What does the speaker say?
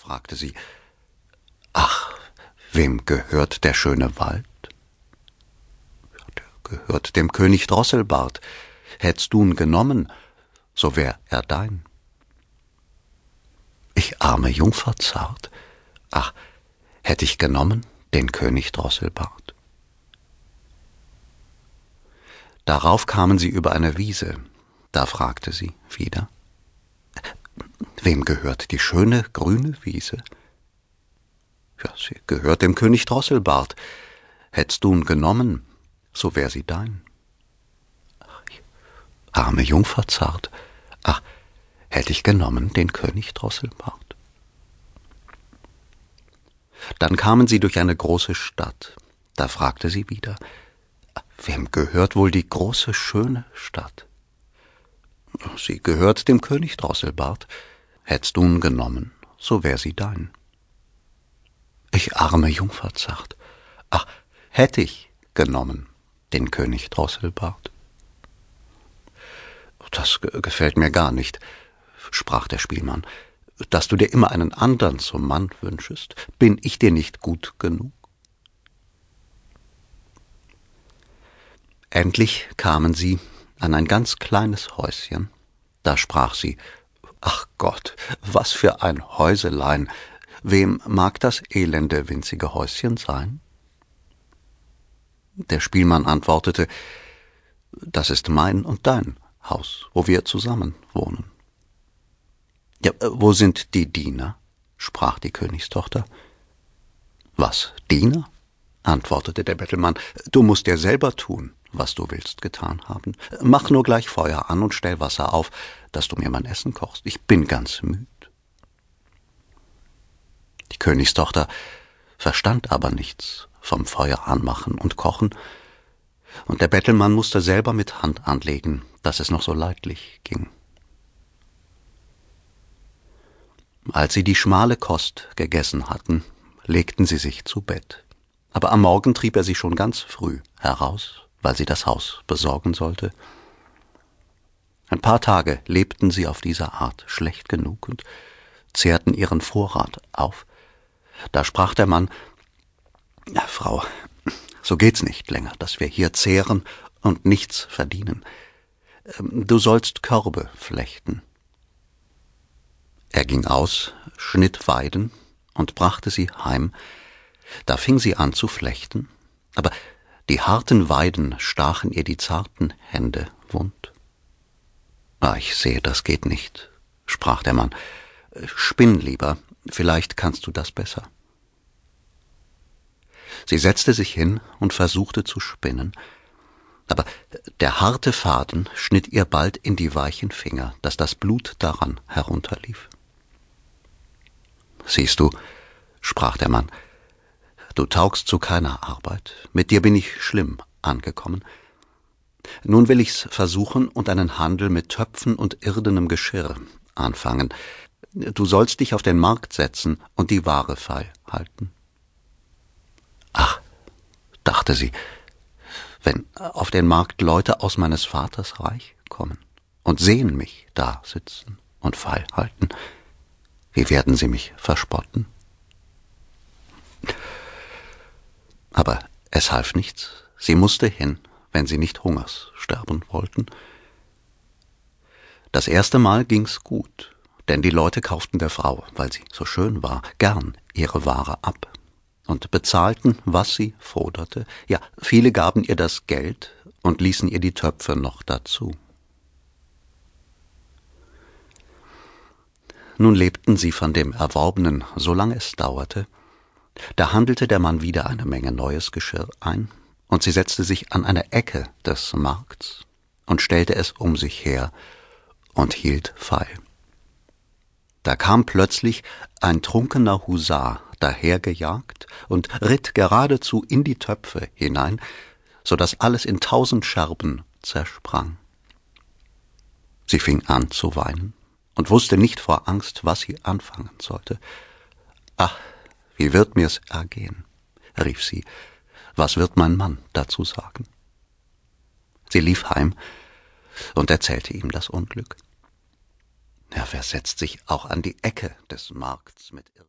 fragte sie. Ach, wem gehört der schöne Wald? Der gehört dem König Drosselbart. Hättst du'n genommen, so wär er dein. Ich arme Jungfer zart. Ach, hätt ich genommen den König Drosselbart. Darauf kamen sie über eine Wiese. Da fragte sie wieder. Wem gehört die schöne grüne Wiese? Ja, sie gehört dem König Drosselbart. Hättst du'n genommen, so wär sie dein. Arme Jungfer zart. Ach, hätt ich genommen den König Drosselbart. Dann kamen sie durch eine große Stadt. Da fragte sie wieder, wem gehört wohl die große, schöne Stadt? Sie gehört dem König Drosselbart. Hättst du'n genommen, so wär sie dein. Ich arme Jungfer zart. Ach, hätt ich genommen, den König Drosselbart. Das gefällt mir gar nicht, sprach der Spielmann. Dass du dir immer einen andern zum Mann wünschest, bin ich dir nicht gut genug? Endlich kamen sie an ein ganz kleines Häuschen. Da sprach sie, Ach Gott, was für ein Häuselein, wem mag das elende winzige Häuschen sein? Der Spielmann antwortete, Das ist mein und dein Haus, wo wir zusammen wohnen. Ja, wo sind die Diener? sprach die Königstochter. Was, Diener? antwortete der Bettelmann, du musst dir selber tun, was du willst getan haben. Mach nur gleich Feuer an und stell Wasser auf, dass du mir mein Essen kochst. Ich bin ganz müd. Die Königstochter verstand aber nichts vom Feuer anmachen und kochen, und der Bettelmann musste selber mit Hand anlegen, dass es noch so leidlich ging. Als sie die schmale Kost gegessen hatten, legten sie sich zu Bett. Aber am Morgen trieb er sie schon ganz früh heraus, weil sie das Haus besorgen sollte. Ein paar Tage lebten sie auf diese Art schlecht genug und zehrten ihren Vorrat auf. Da sprach der Mann ja, Frau, so geht's nicht länger, dass wir hier zehren und nichts verdienen. Du sollst Körbe flechten. Er ging aus, schnitt Weiden und brachte sie heim. Da fing sie an zu flechten, aber die harten Weiden stachen ihr die zarten Hände wund. Ah, ich sehe, das geht nicht, sprach der Mann. Spinn lieber, vielleicht kannst du das besser. Sie setzte sich hin und versuchte zu spinnen, aber der harte Faden schnitt ihr bald in die weichen Finger, dass das Blut daran herunterlief. Siehst du, sprach der Mann, du taugst zu keiner Arbeit, mit dir bin ich schlimm angekommen. Nun will ich's versuchen und einen Handel mit Töpfen und irdenem Geschirr anfangen. Du sollst dich auf den Markt setzen und die Ware feil halten. Ach, dachte sie, wenn auf den Markt Leute aus meines Vaters Reich kommen und sehen mich da sitzen und feil halten, wie werden sie mich verspotten? Aber es half nichts. Sie musste hin, wenn sie nicht Hungers sterben wollten. Das erste Mal ging's gut, denn die Leute kauften der Frau, weil sie so schön war, gern ihre Ware ab und bezahlten, was sie forderte. Ja, viele gaben ihr das Geld und ließen ihr die Töpfe noch dazu. Nun lebten sie von dem Erworbenen, solange es dauerte. Da handelte der Mann wieder eine Menge neues Geschirr ein, und sie setzte sich an eine Ecke des Markts und stellte es um sich her und hielt feil. Da kam plötzlich ein trunkener Husar dahergejagt und ritt geradezu in die Töpfe hinein, so dass alles in tausend Scherben zersprang. Sie fing an zu weinen und wusste nicht vor Angst, was sie anfangen sollte. Ach, wie wird mir's ergehen? rief sie. Was wird mein Mann dazu sagen? Sie lief heim und erzählte ihm das Unglück. Er versetzt sich auch an die Ecke des Markts mit